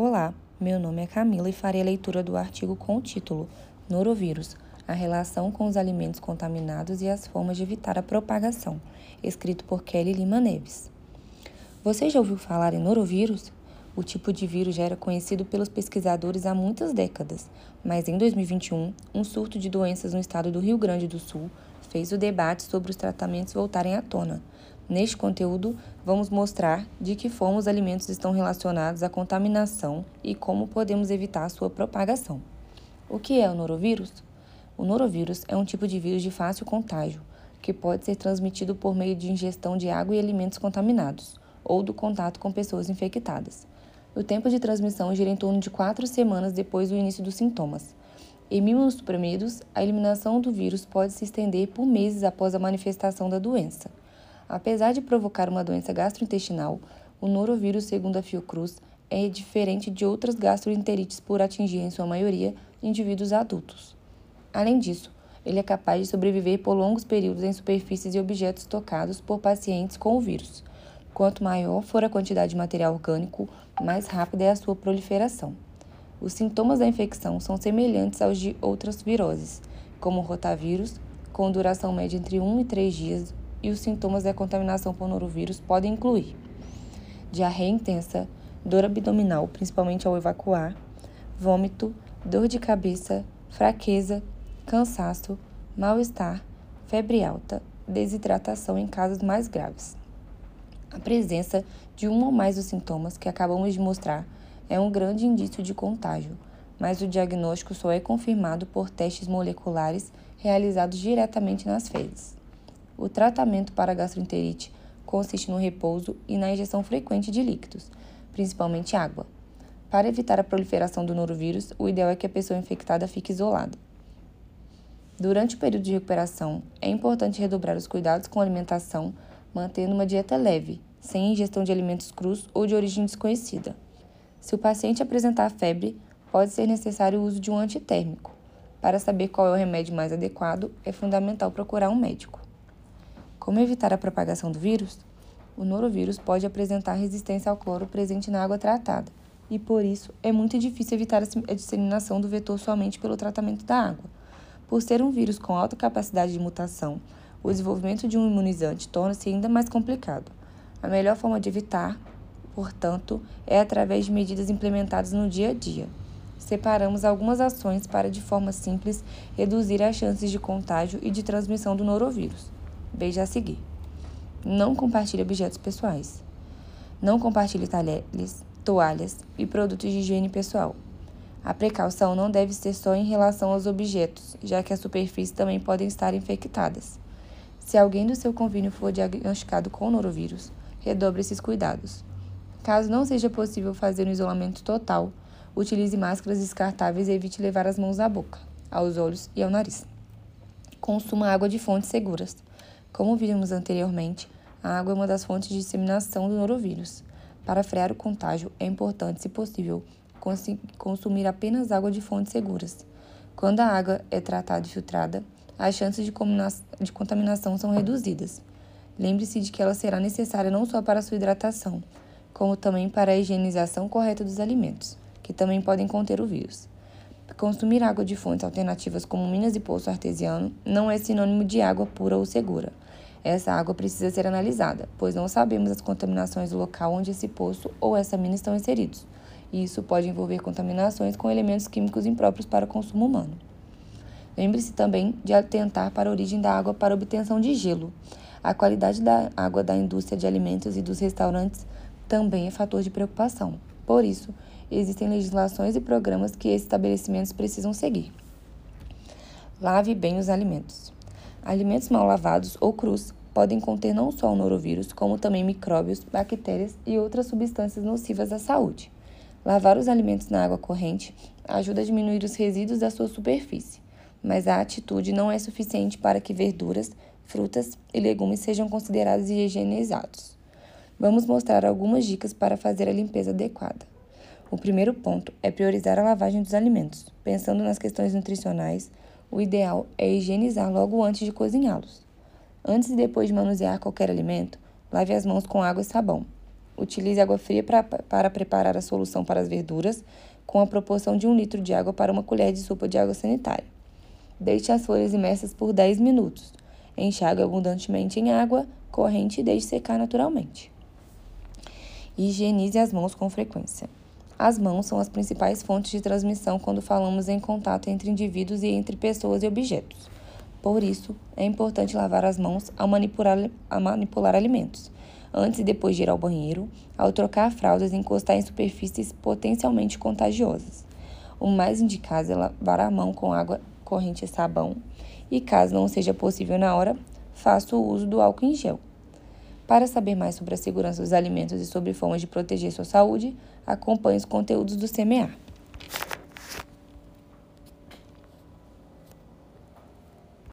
Olá, meu nome é Camila e farei a leitura do artigo com o título Norovírus, a relação com os alimentos contaminados e as formas de evitar a propagação, escrito por Kelly Lima Neves. Você já ouviu falar em norovírus? O tipo de vírus já era conhecido pelos pesquisadores há muitas décadas, mas em 2021, um surto de doenças no estado do Rio Grande do Sul fez o debate sobre os tratamentos voltarem à tona. Neste conteúdo, vamos mostrar de que forma os alimentos estão relacionados à contaminação e como podemos evitar sua propagação. O que é o norovírus? O norovírus é um tipo de vírus de fácil contágio, que pode ser transmitido por meio de ingestão de água e alimentos contaminados, ou do contato com pessoas infectadas. O tempo de transmissão gira em torno de quatro semanas depois do início dos sintomas. Em imunossuprimidos, a eliminação do vírus pode se estender por meses após a manifestação da doença. Apesar de provocar uma doença gastrointestinal, o norovírus, segundo a Fiocruz, é diferente de outras gastroenterites por atingir, em sua maioria, indivíduos adultos. Além disso, ele é capaz de sobreviver por longos períodos em superfícies e objetos tocados por pacientes com o vírus. Quanto maior for a quantidade de material orgânico, mais rápida é a sua proliferação. Os sintomas da infecção são semelhantes aos de outras viroses, como o rotavírus, com duração média entre 1 e 3 dias, e os sintomas da contaminação por norovírus podem incluir diarreia intensa, dor abdominal, principalmente ao evacuar, vômito, dor de cabeça, fraqueza, cansaço, mal-estar, febre alta, desidratação em casos mais graves. A presença de um ou mais dos sintomas que acabamos de mostrar é um grande indício de contágio, mas o diagnóstico só é confirmado por testes moleculares realizados diretamente nas fezes. O tratamento para gastroenterite consiste no repouso e na injeção frequente de líquidos, principalmente água. Para evitar a proliferação do norovírus, o ideal é que a pessoa infectada fique isolada. Durante o período de recuperação, é importante redobrar os cuidados com a alimentação mantendo uma dieta leve, sem ingestão de alimentos crus ou de origem desconhecida. Se o paciente apresentar febre, pode ser necessário o uso de um antitérmico. Para saber qual é o remédio mais adequado, é fundamental procurar um médico. Como evitar a propagação do vírus? O norovírus pode apresentar resistência ao cloro presente na água tratada, e por isso é muito difícil evitar a disseminação do vetor somente pelo tratamento da água. Por ser um vírus com alta capacidade de mutação, o desenvolvimento de um imunizante torna-se ainda mais complicado. A melhor forma de evitar, portanto, é através de medidas implementadas no dia a dia. Separamos algumas ações para, de forma simples, reduzir as chances de contágio e de transmissão do norovírus. Veja a seguir. Não compartilhe objetos pessoais. Não compartilhe talheres, toalhas e produtos de higiene pessoal. A precaução não deve ser só em relação aos objetos, já que as superfícies também podem estar infectadas. Se alguém do seu convívio for diagnosticado com norovírus, redobre esses cuidados. Caso não seja possível fazer um isolamento total, utilize máscaras descartáveis e evite levar as mãos à boca, aos olhos e ao nariz. Consuma água de fontes seguras. Como vimos anteriormente, a água é uma das fontes de disseminação do norovírus. Para frear o contágio, é importante, se possível, consumir apenas água de fontes seguras. Quando a água é tratada e filtrada, as chances de, de contaminação são reduzidas. Lembre-se de que ela será necessária não só para sua hidratação, como também para a higienização correta dos alimentos, que também podem conter o vírus. Consumir água de fontes alternativas como minas e poço artesiano não é sinônimo de água pura ou segura. Essa água precisa ser analisada, pois não sabemos as contaminações do local onde esse poço ou essa mina estão inseridos. E isso pode envolver contaminações com elementos químicos impróprios para consumo humano. Lembre-se também de atentar para a origem da água para obtenção de gelo. A qualidade da água da indústria de alimentos e dos restaurantes também é fator de preocupação. Por isso, existem legislações e programas que esses estabelecimentos precisam seguir. Lave bem os alimentos. Alimentos mal lavados ou crus podem conter não só o norovírus, como também micróbios, bactérias e outras substâncias nocivas à saúde. Lavar os alimentos na água corrente ajuda a diminuir os resíduos da sua superfície mas a atitude não é suficiente para que verduras, frutas e legumes sejam considerados higienizados. Vamos mostrar algumas dicas para fazer a limpeza adequada. O primeiro ponto é priorizar a lavagem dos alimentos. Pensando nas questões nutricionais, o ideal é higienizar logo antes de cozinhá-los. Antes e depois de manusear qualquer alimento, lave as mãos com água e sabão. Utilize água fria pra, para preparar a solução para as verduras, com a proporção de um litro de água para uma colher de sopa de água sanitária. Deixe as folhas imersas por 10 minutos. Enxague abundantemente em água corrente e deixe secar naturalmente. Higienize as mãos com frequência. As mãos são as principais fontes de transmissão quando falamos em contato entre indivíduos e entre pessoas e objetos. Por isso, é importante lavar as mãos ao manipular, ao manipular alimentos, antes e depois de ir ao banheiro, ao trocar fraldas e encostar em superfícies potencialmente contagiosas. O mais indicado é lavar a mão com água corrente e sabão, e caso não seja possível na hora, faça o uso do álcool em gel. Para saber mais sobre a segurança dos alimentos e sobre formas de proteger sua saúde, acompanhe os conteúdos do CMA.